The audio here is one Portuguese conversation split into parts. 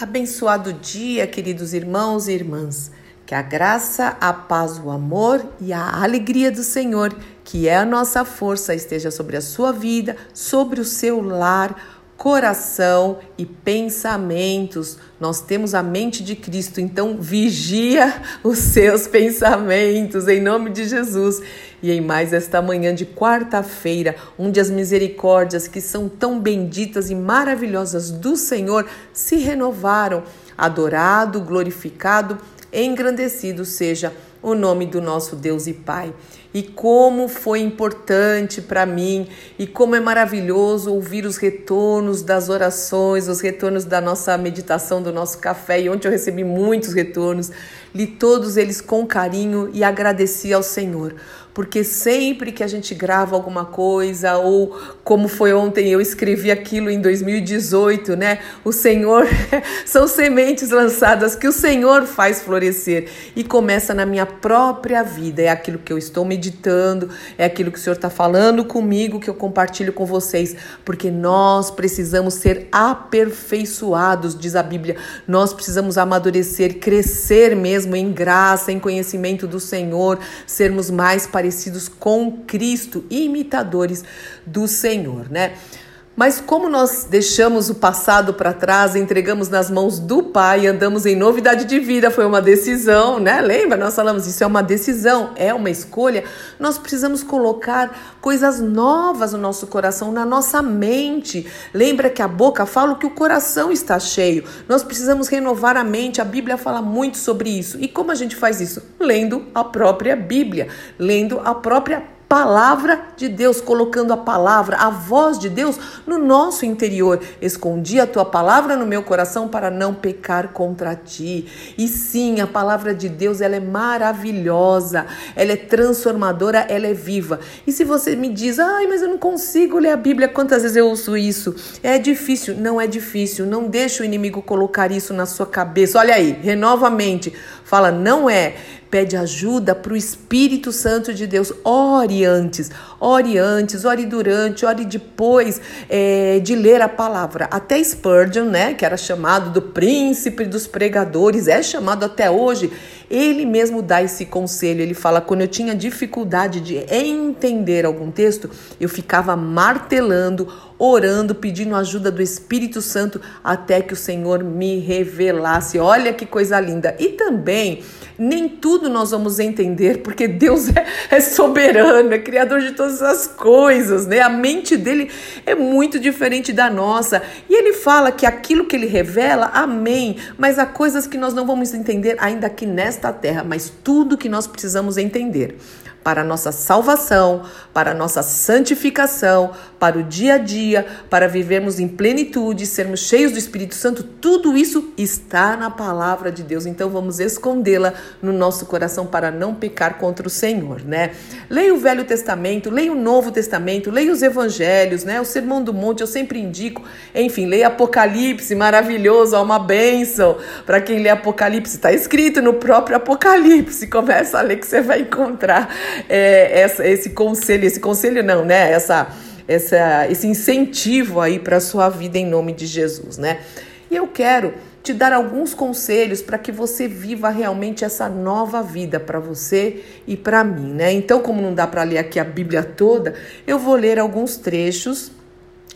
Abençoado dia, queridos irmãos e irmãs. Que a graça, a paz, o amor e a alegria do Senhor, que é a nossa força, esteja sobre a sua vida, sobre o seu lar, coração e pensamentos. Nós temos a mente de Cristo, então vigia os seus pensamentos em nome de Jesus. E em mais esta manhã de quarta-feira, onde as misericórdias que são tão benditas e maravilhosas do Senhor se renovaram, adorado, glorificado, engrandecido seja o nome do nosso Deus e Pai. E como foi importante para mim e como é maravilhoso ouvir os retornos das orações, os retornos da nossa meditação, do nosso café. E ontem eu recebi muitos retornos, li todos eles com carinho e agradeci ao Senhor porque sempre que a gente grava alguma coisa, ou como foi ontem, eu escrevi aquilo em 2018, né? O Senhor, são sementes lançadas que o Senhor faz florescer e começa na minha própria vida. É aquilo que eu estou meditando, é aquilo que o Senhor está falando comigo, que eu compartilho com vocês, porque nós precisamos ser aperfeiçoados, diz a Bíblia. Nós precisamos amadurecer, crescer mesmo em graça, em conhecimento do Senhor, sermos mais parecidos parecidos com Cristo, imitadores do Senhor, né? Mas como nós deixamos o passado para trás, entregamos nas mãos do Pai, andamos em novidade de vida, foi uma decisão, né? Lembra? Nós falamos isso é uma decisão, é uma escolha. Nós precisamos colocar coisas novas no nosso coração, na nossa mente. Lembra que a boca fala o que o coração está cheio. Nós precisamos renovar a mente. A Bíblia fala muito sobre isso. E como a gente faz isso? Lendo a própria Bíblia, lendo a própria palavra de Deus, colocando a palavra, a voz de Deus no nosso interior. Escondi a tua palavra no meu coração para não pecar contra ti. E sim, a palavra de Deus, ela é maravilhosa, ela é transformadora, ela é viva. E se você me diz, ai, mas eu não consigo ler a Bíblia, quantas vezes eu ouço isso? É difícil, não é difícil. Não deixa o inimigo colocar isso na sua cabeça. Olha aí, renova a mente. Fala, não é pede ajuda para o Espírito Santo de Deus. Ore antes, ore antes, ore durante, ore depois é, de ler a palavra. Até Spurgeon, né, que era chamado do príncipe dos pregadores, é chamado até hoje. Ele mesmo dá esse conselho. Ele fala: quando eu tinha dificuldade de entender algum texto, eu ficava martelando orando, pedindo ajuda do Espírito Santo até que o Senhor me revelasse. Olha que coisa linda. E também, nem tudo nós vamos entender, porque Deus é, é soberano, é criador de todas as coisas, né? A mente dele é muito diferente da nossa. E ele fala que aquilo que ele revela, amém, mas há coisas que nós não vamos entender ainda aqui nesta terra, mas tudo que nós precisamos entender para a nossa salvação, para a nossa santificação, para o dia a dia, para vivermos em plenitude, sermos cheios do Espírito Santo, tudo isso está na palavra de Deus. Então vamos escondê-la no nosso coração para não pecar contra o Senhor, né? Leia o Velho Testamento, leia o Novo Testamento, leia os Evangelhos, né? O Sermão do Monte eu sempre indico. Enfim, leia Apocalipse, maravilhoso, é uma bênção para quem lê Apocalipse. Está escrito no próprio Apocalipse. Começa a ler que você vai encontrar é, essa, esse conselho, esse conselho não, né? Essa, essa, esse incentivo aí para a sua vida em nome de Jesus, né? E eu quero te dar alguns conselhos para que você viva realmente essa nova vida para você e para mim, né? Então, como não dá para ler aqui a Bíblia toda, eu vou ler alguns trechos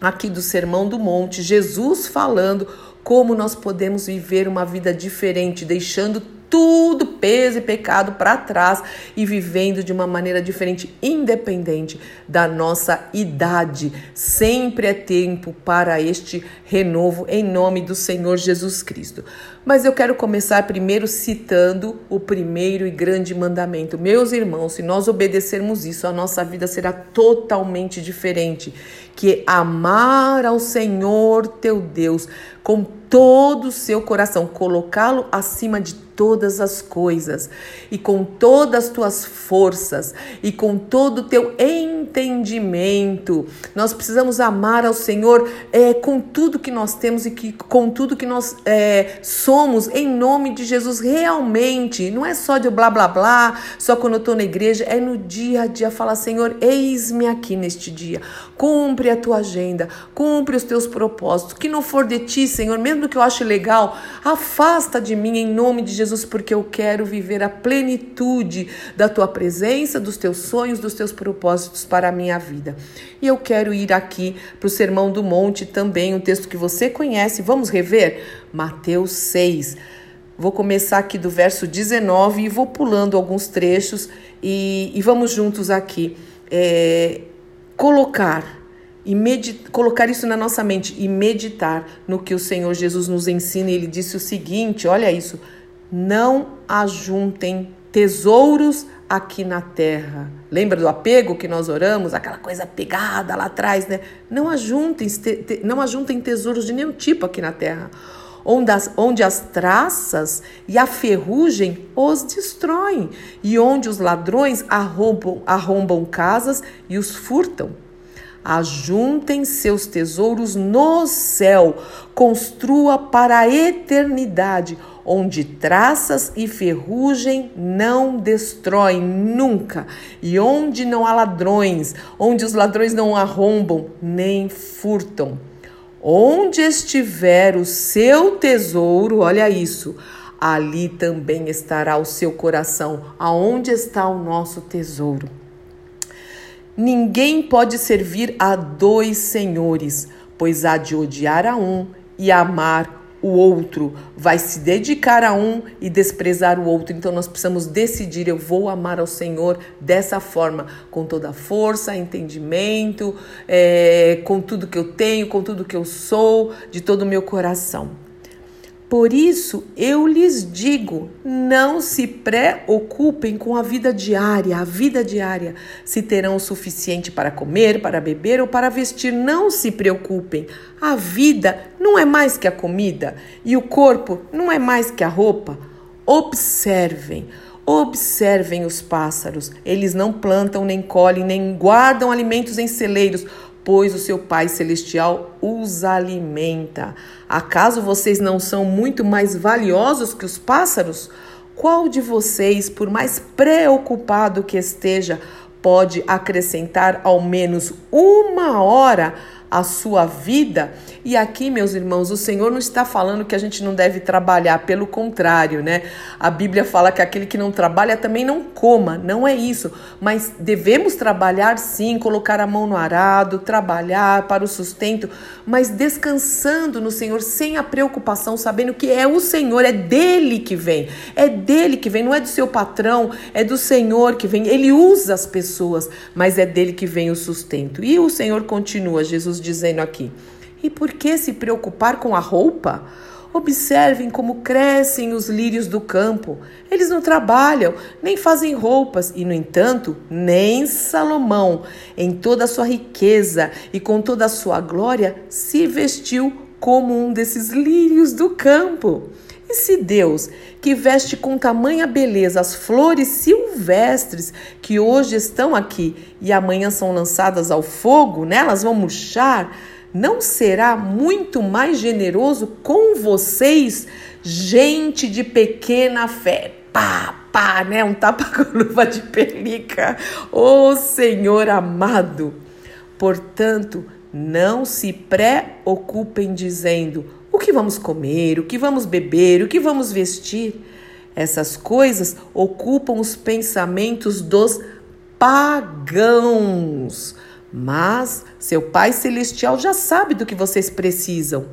aqui do Sermão do Monte, Jesus falando como nós podemos viver uma vida diferente, deixando tudo peso e pecado para trás e vivendo de uma maneira diferente, independente da nossa idade. Sempre é tempo para este renovo em nome do Senhor Jesus Cristo. Mas eu quero começar primeiro citando o primeiro e grande mandamento. Meus irmãos, se nós obedecermos isso, a nossa vida será totalmente diferente, que amar ao Senhor teu Deus com todo o seu coração, colocá-lo acima de todas as coisas, e com todas as tuas forças, e com todo o teu entendimento entendimento. Nós precisamos amar ao Senhor é, com tudo que nós temos e que, com tudo que nós é, somos, em nome de Jesus, realmente. Não é só de blá blá blá, só quando eu estou na igreja, é no dia a dia falar: Senhor, eis-me aqui neste dia. Cumpre a tua agenda, cumpre os teus propósitos. Que não for de ti, Senhor, mesmo que eu ache legal, afasta de mim em nome de Jesus, porque eu quero viver a plenitude da tua presença, dos teus sonhos, dos teus propósitos para a minha vida. E eu quero ir aqui para o Sermão do Monte também, um texto que você conhece. Vamos rever? Mateus 6. Vou começar aqui do verso 19 e vou pulando alguns trechos e, e vamos juntos aqui. É, colocar e medit, colocar isso na nossa mente e meditar no que o Senhor Jesus nos ensina. Ele disse o seguinte: olha isso, não ajuntem tesouros aqui na terra. Lembra do apego que nós oramos? Aquela coisa pegada lá atrás, né? Não ajuntem, não ajuntem tesouros de nenhum tipo aqui na terra. Onde as, onde as traças e a ferrugem os destroem, e onde os ladrões arrombam, arrombam casas e os furtam. Ajuntem seus tesouros no céu, construa para a eternidade, onde traças e ferrugem não destroem nunca, e onde não há ladrões, onde os ladrões não arrombam nem furtam. Onde estiver o seu tesouro, olha isso, ali também estará o seu coração. Aonde está o nosso tesouro? Ninguém pode servir a dois senhores, pois há de odiar a um e amar o outro, vai se dedicar a um e desprezar o outro. Então nós precisamos decidir: eu vou amar ao Senhor dessa forma, com toda a força, entendimento, é, com tudo que eu tenho, com tudo que eu sou, de todo o meu coração. Por isso eu lhes digo: não se preocupem com a vida diária, a vida diária, se terão o suficiente para comer, para beber ou para vestir. Não se preocupem. A vida não é mais que a comida e o corpo não é mais que a roupa. Observem. Observem os pássaros. Eles não plantam, nem colhem, nem guardam alimentos em celeiros pois o seu Pai Celestial os alimenta. Acaso vocês não são muito mais valiosos que os pássaros? Qual de vocês, por mais preocupado que esteja, pode acrescentar ao menos uma hora a sua vida. E aqui, meus irmãos, o Senhor não está falando que a gente não deve trabalhar, pelo contrário, né? A Bíblia fala que aquele que não trabalha também não coma, não é isso. Mas devemos trabalhar sim, colocar a mão no arado, trabalhar para o sustento, mas descansando no Senhor, sem a preocupação, sabendo que é o Senhor, é dele que vem, é dele que vem, não é do seu patrão, é do Senhor que vem. Ele usa as pessoas, mas é dele que vem o sustento. E o Senhor continua, Jesus dizendo aqui. E por que se preocupar com a roupa? Observem como crescem os lírios do campo. Eles não trabalham, nem fazem roupas, e, no entanto, nem Salomão, em toda a sua riqueza e com toda a sua glória, se vestiu como um desses lírios do campo. E se Deus, que veste com tamanha beleza as flores silvestres que hoje estão aqui e amanhã são lançadas ao fogo, né? elas vão murchar, não será muito mais generoso com vocês, gente de pequena fé? Pá, pá, né? Um tapa com luva de pelica. Ô oh, Senhor amado! Portanto, não se preocupem dizendo que vamos comer, o que vamos beber, o que vamos vestir. Essas coisas ocupam os pensamentos dos pagãos. Mas seu Pai Celestial já sabe do que vocês precisam.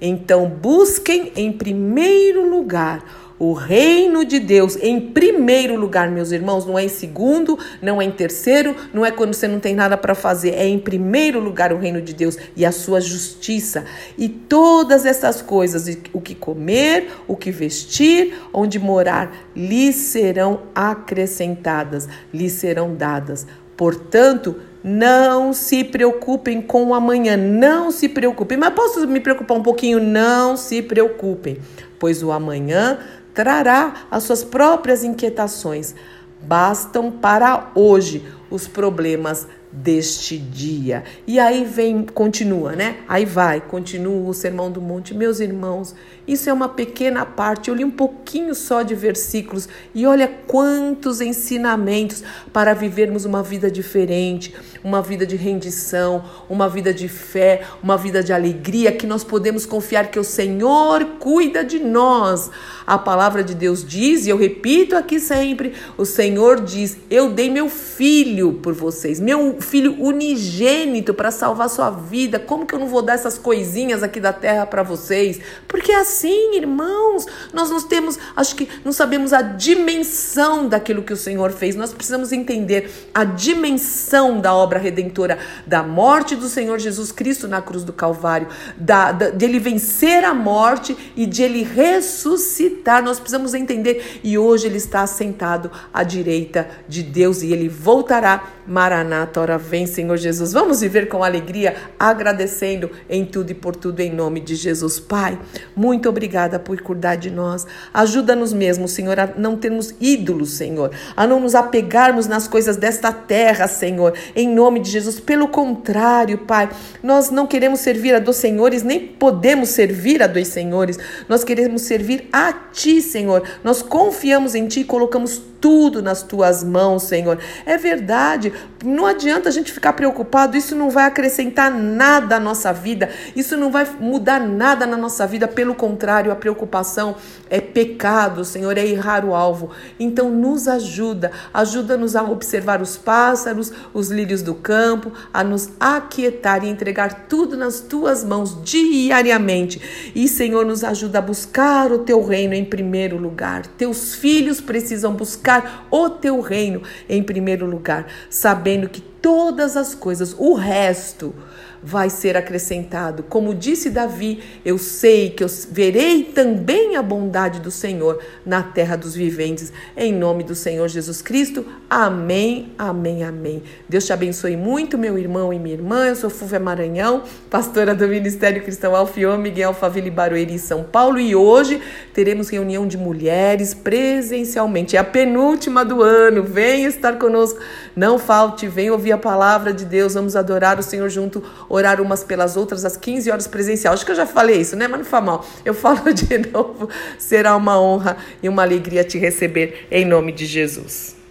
Então, busquem em primeiro lugar o reino de Deus em primeiro lugar, meus irmãos, não é em segundo, não é em terceiro, não é quando você não tem nada para fazer, é em primeiro lugar o reino de Deus e a sua justiça. E todas essas coisas, o que comer, o que vestir, onde morar, lhes serão acrescentadas, lhes serão dadas. Portanto, não se preocupem com o amanhã, não se preocupem. Mas posso me preocupar um pouquinho? Não se preocupem, pois o amanhã trará as suas próprias inquietações. Bastam para hoje os problemas deste dia. E aí vem, continua, né? Aí vai, continua o Sermão do Monte. Meus irmãos, isso é uma pequena parte. Eu li um pouquinho só de versículos e olha quantos ensinamentos para vivermos uma vida diferente, uma vida de rendição, uma vida de fé, uma vida de alegria, que nós podemos confiar que o Senhor cuida de nós. A palavra de Deus diz, e eu repito aqui sempre: o Senhor diz: Eu dei meu filho por vocês, meu filho unigênito para salvar sua vida. Como que eu não vou dar essas coisinhas aqui da terra para vocês? Porque é assim, irmãos, nós não temos, acho que não sabemos a dimensão daquilo que o Senhor fez. Nós precisamos entender a dimensão da obra redentora, da morte do Senhor Jesus Cristo na cruz do Calvário, da, da, de ele vencer a morte e de ele ressuscitar. Nós precisamos entender. E hoje ele está sentado à direita de Deus e ele voltará. Maranata, ora vem, Senhor Jesus. Vamos viver com alegria, agradecendo em tudo e por tudo, em nome de Jesus. Pai, muito obrigada por cuidar de nós. Ajuda-nos mesmo, Senhor, a não termos ídolos, Senhor, a não nos apegarmos nas coisas desta terra, Senhor, em nome de Jesus. Pelo contrário, Pai, nós não queremos servir a dois senhores, nem podemos servir a dois senhores. Nós queremos servir a Ti, Senhor. Nós confiamos em Ti e colocamos tudo nas tuas mãos, Senhor. É verdade, não adianta a gente ficar preocupado, isso não vai acrescentar nada à nossa vida, isso não vai mudar nada na nossa vida, pelo contrário, a preocupação é pecado, Senhor, é errar o alvo. Então, nos ajuda, ajuda-nos a observar os pássaros, os lírios do campo, a nos aquietar e entregar tudo nas tuas mãos diariamente. E, Senhor, nos ajuda a buscar o teu reino em primeiro lugar. Teus filhos precisam buscar buscar o teu reino em primeiro lugar, sabendo que todas as coisas, o resto, vai ser acrescentado. Como disse Davi, eu sei que eu verei também a bondade do Senhor na terra dos viventes. Em nome do Senhor Jesus Cristo. Amém, amém, amém. Deus te abençoe muito, meu irmão e minha irmã. Eu sou Fúvia Maranhão, pastora do Ministério Cristão Alfiô Miguel Alphaville Barueri, São Paulo. E hoje teremos reunião de mulheres presencialmente. É a penúltima do ano. Venha estar conosco. Não falte, venha ouvir a palavra de Deus. Vamos adorar o Senhor junto orar umas pelas outras às 15 horas presencial. Acho que eu já falei isso, né? Mas não faz mal. Eu falo de novo. Será uma honra e uma alegria te receber em nome de Jesus.